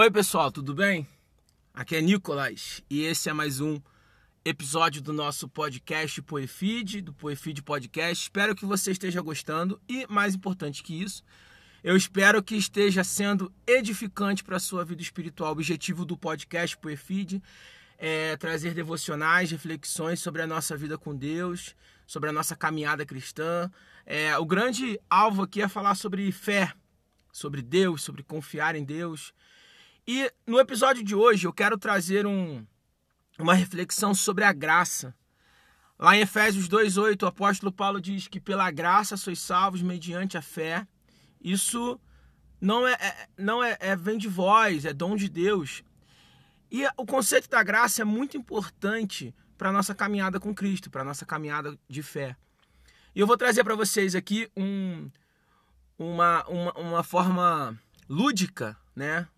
Oi, pessoal, tudo bem? Aqui é Nicolas e esse é mais um episódio do nosso podcast Poefeed, do Poefeed Podcast. Espero que você esteja gostando e, mais importante que isso, eu espero que esteja sendo edificante para a sua vida espiritual. O objetivo do podcast Poefeed é trazer devocionais, reflexões sobre a nossa vida com Deus, sobre a nossa caminhada cristã. É, o grande alvo aqui é falar sobre fé, sobre Deus, sobre confiar em Deus. E no episódio de hoje eu quero trazer um, uma reflexão sobre a graça. Lá em Efésios 2:8, o apóstolo Paulo diz que pela graça sois salvos mediante a fé. Isso não é, é não é, é vem de vós, é dom de Deus. E o conceito da graça é muito importante para a nossa caminhada com Cristo, para a nossa caminhada de fé. E eu vou trazer para vocês aqui um, uma, uma, uma forma lúdica né,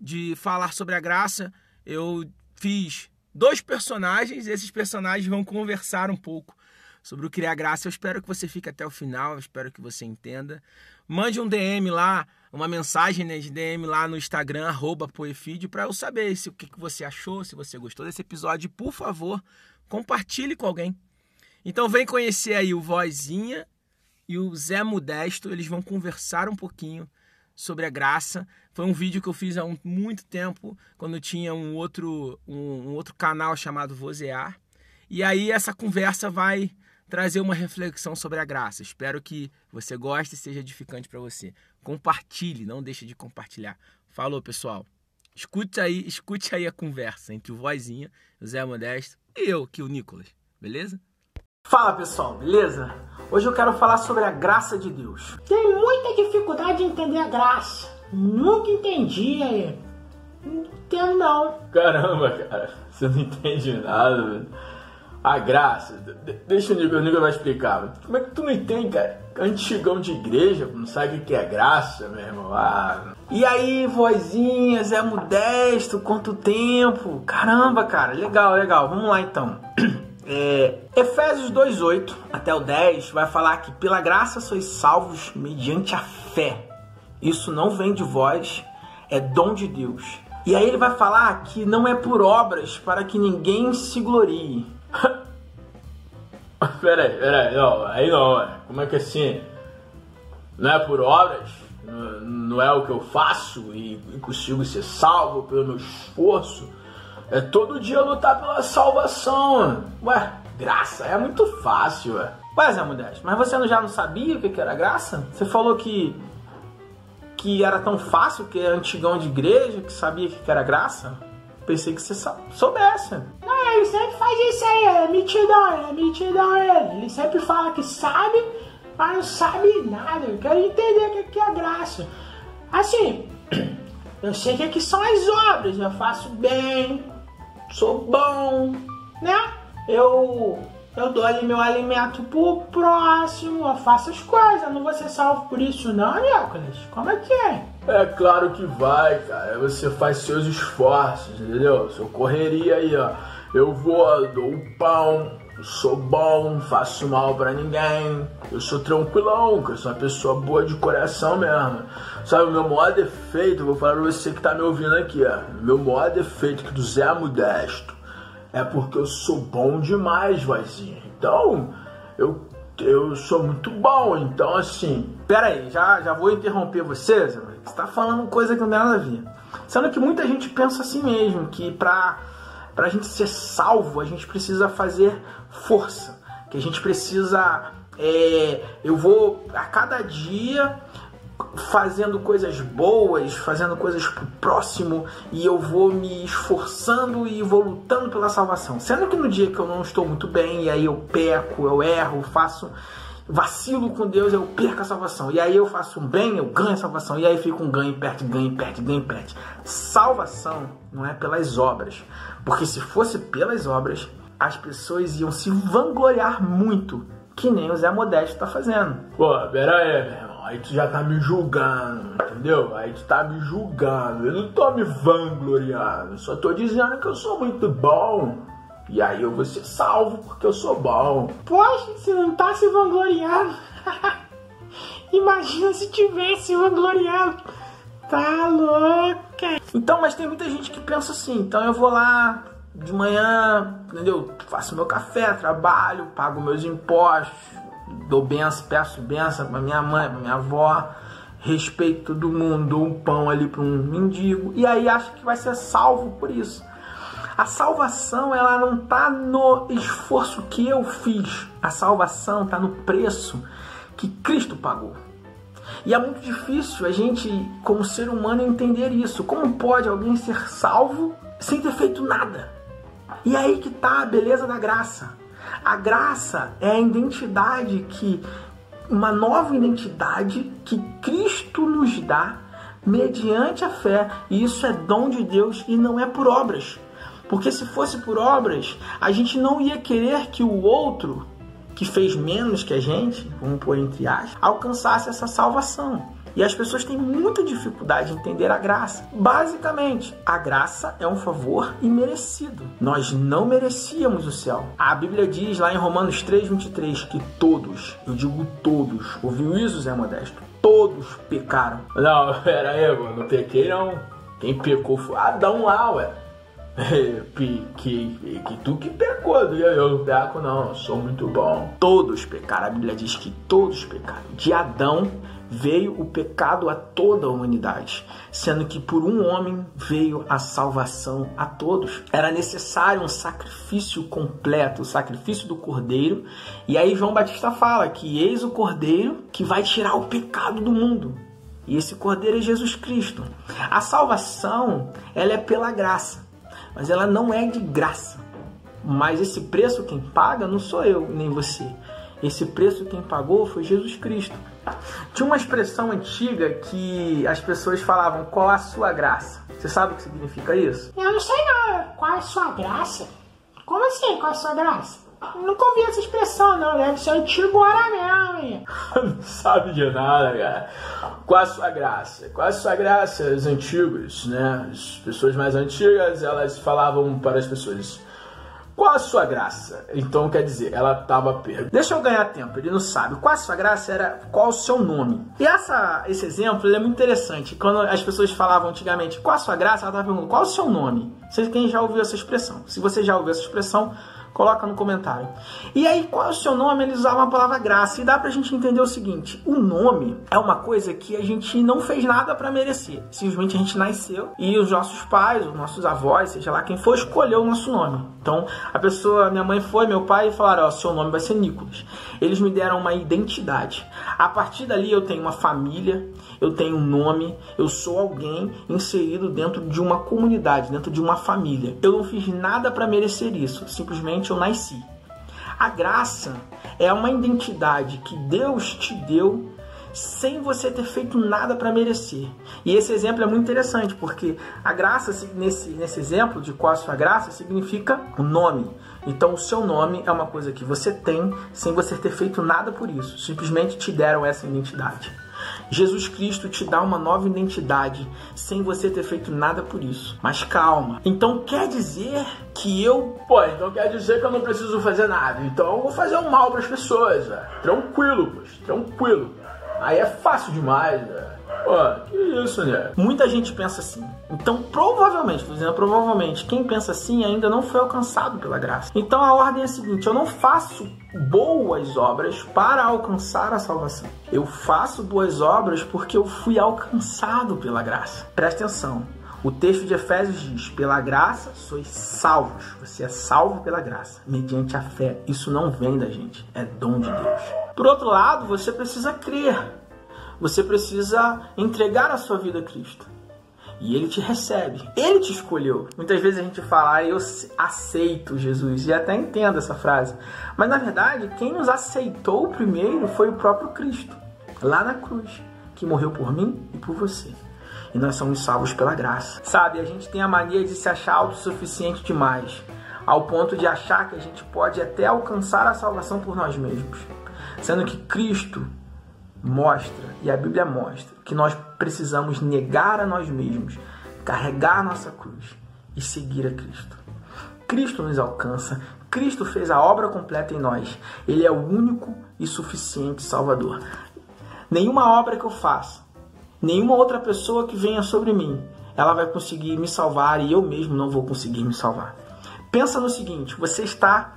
de falar sobre a graça. Eu fiz dois personagens, esses personagens vão conversar um pouco sobre o a graça. Eu espero que você fique até o final, eu espero que você entenda. Mande um DM lá uma mensagem né, de DM lá no Instagram, arroba Poefeed, para eu saber se, o que, que você achou, se você gostou desse episódio. Por favor, compartilhe com alguém. Então vem conhecer aí o Vozinha e o Zé Modesto, eles vão conversar um pouquinho sobre a graça. Foi um vídeo que eu fiz há um, muito tempo, quando eu tinha um outro, um, um outro canal chamado Vozear. E aí essa conversa vai trazer uma reflexão sobre a graça. Espero que você goste e seja edificante para você. Compartilhe, não deixe de compartilhar. Falou, pessoal. Escute aí, escute aí a conversa entre o Vozinha, o Zé Modesto e eu, que o Nicolas. Beleza? Fala, pessoal, beleza? Hoje eu quero falar sobre a graça de Deus. Tem muita dificuldade de entender a graça. Nunca entendi aí. Não entendo não. Caramba, cara, você não entende nada, velho. A graça, deixa o Nico, o Nico vai explicar. Como é que tu não entende, cara? Antigão de igreja, não sabe o que é graça, meu irmão. Ah. E aí, vozinha, Zé Modesto, quanto tempo? Caramba, cara, legal, legal. Vamos lá então. É, Efésios 2,8 até o 10 vai falar que pela graça sois salvos mediante a fé. Isso não vem de vós, é dom de Deus. E aí ele vai falar que não é por obras para que ninguém se glorie. peraí, peraí, não, aí não, como é que assim? Não é por obras? Não, é o que eu faço e consigo ser salvo pelo meu esforço? É todo dia lutar pela salvação. Ué, graça, é muito fácil, ué. Ué, Zé Modesto, mas você já não sabia o que era graça? Você falou que que era tão fácil, que era antigão de igreja, que sabia que era graça? Pensei que você soubesse. Não, ele sempre faz isso aí, é mitidão, é mitidão ele. Ele sempre fala que sabe, mas não sabe nada. Eu quero entender o que é graça. Assim, eu sei que aqui são as obras, eu faço bem, sou bom, né? Eu eu dou ali meu alimento pro próximo, eu faço as coisas, não vou ser salvo por isso não, Nicolas. Como é que é? É claro que vai, cara. Você faz seus esforços, entendeu? Sua correria aí, ó. Eu vou, dou o pão, sou bom, faço mal para ninguém. Eu sou tranquilão, eu sou uma pessoa boa de coração mesmo. Sabe, o meu maior defeito, vou falar pra você que tá me ouvindo aqui, ó. Meu maior defeito que do Zé Modesto é porque eu sou bom demais, vozinha. Então, eu, eu sou muito bom. Então, assim. Pera aí, já, já vou interromper você, Zé. Você tá falando coisa que não tem nada a ver. Sendo que muita gente pensa assim mesmo, que pra, pra gente ser salvo, a gente precisa fazer força. Que a gente precisa. É, eu vou a cada dia fazendo coisas boas, fazendo coisas pro próximo e eu vou me esforçando e vou lutando pela salvação. Sendo que no dia que eu não estou muito bem e aí eu peco, eu erro, faço vacilo com Deus, eu perco a salvação. E aí eu faço um bem, eu ganho a salvação. E aí fica um ganho, perde, ganho, perde, ganho, perde. Salvação não é pelas obras. Porque se fosse pelas obras, as pessoas iam se vangloriar muito, que nem o Zé Modesto está fazendo. Pô, pera aí, meu aí tu já tá me julgando, entendeu? Aí tu tá me julgando. Eu não tô me vangloriando, só tô dizendo que eu sou muito bom. E aí eu vou ser salvo porque eu sou bom. Poxa, você não tá se vangloriando. Imagina se tivesse vangloriando. Tá quem? Então, mas tem muita gente que pensa assim, então eu vou lá de manhã, entendeu? Faço meu café, trabalho, pago meus impostos, dou benção, peço benção pra minha mãe, pra minha avó, respeito todo mundo, dou um pão ali para um mendigo, e aí acha que vai ser salvo por isso. A salvação ela não está no esforço que eu fiz. A salvação está no preço que Cristo pagou. E é muito difícil a gente, como ser humano, entender isso. Como pode alguém ser salvo sem ter feito nada? E aí que está a beleza da graça. A graça é a identidade que uma nova identidade que Cristo nos dá mediante a fé. E isso é dom de Deus e não é por obras. Porque se fosse por obras, a gente não ia querer que o outro, que fez menos que a gente, vamos pôr entre aspas, alcançasse essa salvação. E as pessoas têm muita dificuldade em entender a graça. Basicamente, a graça é um favor imerecido. Nós não merecíamos o céu. A Bíblia diz lá em Romanos 3:23 que todos, eu digo todos, ouviu isso, Zé Modesto? Todos pecaram. Não, pera aí, mano, não pequei não. Quem pecou foi Adão lá, ué. que, que, que tu que pecou, eu não peco não, sou muito bom. Todos pecaram, a Bíblia diz que todos pecaram. De Adão veio o pecado a toda a humanidade, sendo que por um homem veio a salvação a todos. Era necessário um sacrifício completo, o sacrifício do cordeiro. E aí João Batista fala que eis o cordeiro que vai tirar o pecado do mundo. E esse cordeiro é Jesus Cristo. A salvação, ela é pela graça mas ela não é de graça. Mas esse preço quem paga não sou eu nem você. Esse preço quem pagou foi Jesus Cristo. Tinha uma expressão antiga que as pessoas falavam: qual a sua graça? Você sabe o que significa isso? Eu não sei não. Qual a sua graça? Como assim, qual a sua graça? Nunca ouvi essa expressão, não. Deve ser antigo hora mesmo, hein? não sabe de nada, cara. Qual a sua graça? Qual a sua graça? Os antigos, né? As pessoas mais antigas, elas falavam para as pessoas. Qual a sua graça? Então quer dizer, ela estava perguntando. Deixa eu ganhar tempo, ele não sabe. Qual a sua graça era qual o seu nome? E essa, esse exemplo é muito interessante. Quando as pessoas falavam antigamente qual a sua graça, ela estava perguntando qual o seu nome. Vocês quem já ouviu essa expressão? Se você já ouviu essa expressão, Coloca no comentário. E aí, qual é o seu nome? Eles usavam a palavra graça. E dá pra gente entender o seguinte: o nome é uma coisa que a gente não fez nada para merecer. Simplesmente a gente nasceu e os nossos pais, os nossos avós, seja lá quem for, escolheu o nosso nome. Então, a pessoa, minha mãe foi, meu pai, e falaram: Ó, seu nome vai ser Nicolas. Eles me deram uma identidade. A partir dali, eu tenho uma família, eu tenho um nome, eu sou alguém inserido dentro de uma comunidade, dentro de uma família. Eu não fiz nada para merecer isso. Simplesmente eu nasci. A graça é uma identidade que Deus te deu sem você ter feito nada para merecer. E esse exemplo é muito interessante, porque a graça, nesse, nesse exemplo de qual a sua graça, significa o nome. Então, o seu nome é uma coisa que você tem sem você ter feito nada por isso. Simplesmente te deram essa identidade. Jesus Cristo te dá uma nova identidade sem você ter feito nada por isso. Mas calma. Então quer dizer que eu. Pô, então quer dizer que eu não preciso fazer nada. Então eu vou fazer um mal para as pessoas. Véio. Tranquilo, pois. Tranquilo. Aí é fácil demais, velho. Que isso, né? Muita gente pensa assim. Então, provavelmente, tô dizendo provavelmente, quem pensa assim ainda não foi alcançado pela graça. Então a ordem é a seguinte: eu não faço boas obras para alcançar a salvação. Eu faço boas obras porque eu fui alcançado pela graça. Presta atenção. O texto de Efésios diz: pela graça sois salvos. Você é salvo pela graça, mediante a fé. Isso não vem da gente, é dom de Deus. Por outro lado, você precisa crer você precisa entregar a sua vida a Cristo. E ele te recebe. Ele te escolheu. Muitas vezes a gente fala, ah, eu aceito Jesus. E até entendo essa frase. Mas na verdade, quem nos aceitou primeiro foi o próprio Cristo. Lá na cruz. Que morreu por mim e por você. E nós somos salvos pela graça. Sabe, a gente tem a mania de se achar autossuficiente demais. Ao ponto de achar que a gente pode até alcançar a salvação por nós mesmos. Sendo que Cristo mostra, e a Bíblia mostra, que nós precisamos negar a nós mesmos, carregar nossa cruz e seguir a Cristo. Cristo nos alcança, Cristo fez a obra completa em nós. Ele é o único e suficiente Salvador. Nenhuma obra que eu faça, nenhuma outra pessoa que venha sobre mim, ela vai conseguir me salvar e eu mesmo não vou conseguir me salvar. Pensa no seguinte: você está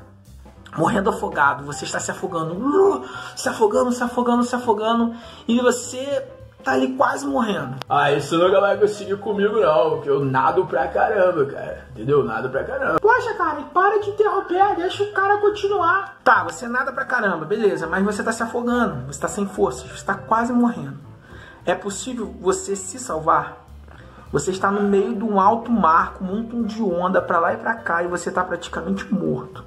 morrendo afogado, você está se afogando, uh, se afogando, se afogando, se afogando, e você tá ali quase morrendo. Ah, isso nunca vai conseguir comigo não, porque eu nado pra caramba, cara. Entendeu? Nado pra caramba. Poxa, cara, para de interromper, deixa o cara continuar. Tá, você nada pra caramba, beleza, mas você tá se afogando, você tá sem forças, você tá quase morrendo. É possível você se salvar? Você está no meio de um alto mar com um montão de onda para lá e para cá e você está praticamente morto.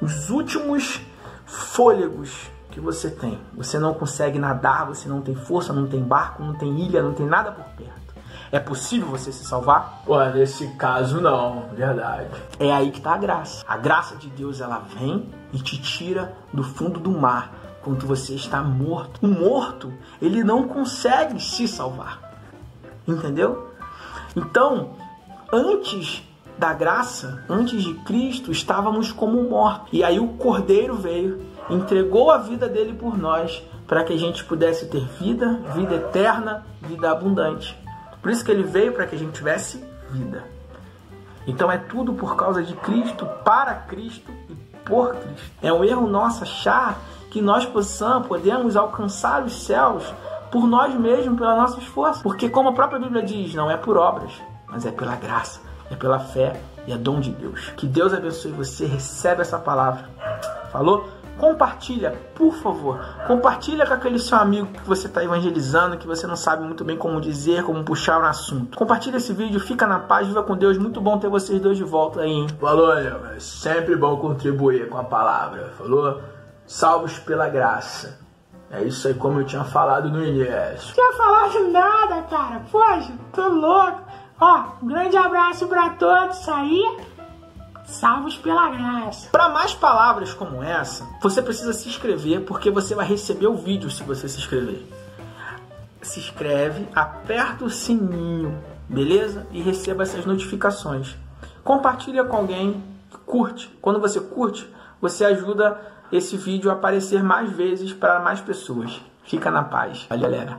Os últimos fôlegos que você tem. Você não consegue nadar, você não tem força, não tem barco, não tem ilha, não tem nada por perto. É possível você se salvar? Nesse caso não, verdade. É aí que está a graça. A graça de Deus ela vem e te tira do fundo do mar quando você está morto. O morto, ele não consegue se salvar. Entendeu? Então, antes da graça, antes de Cristo, estávamos como mortos. E aí o Cordeiro veio, entregou a vida dele por nós, para que a gente pudesse ter vida, vida eterna, vida abundante. Por isso que ele veio para que a gente tivesse vida. Então é tudo por causa de Cristo, para Cristo e por Cristo. É um erro nosso achar que nós possamos, podemos alcançar os céus por nós mesmos, pelas nossas forças. Porque, como a própria Bíblia diz, não é por obras, mas é pela graça, é pela fé e é dom de Deus. Que Deus abençoe você, recebe essa palavra. Falou? Compartilha, por favor. Compartilha com aquele seu amigo que você está evangelizando, que você não sabe muito bem como dizer, como puxar o assunto. Compartilha esse vídeo, fica na paz, viva com Deus. Muito bom ter vocês dois de volta aí, hein? Falou, é sempre bom contribuir com a palavra. Falou? Salvos pela graça. É isso aí, como eu tinha falado no início. Tinha falado nada, cara. Poxa, tô louco. Ó, um grande abraço pra todos aí. Salvos pela graça. Para mais palavras como essa, você precisa se inscrever porque você vai receber o vídeo se você se inscrever. Se inscreve, aperta o sininho, beleza? E receba essas notificações. Compartilha com alguém, curte. Quando você curte, você ajuda esse vídeo a aparecer mais vezes para mais pessoas. Fica na paz. Valeu, galera.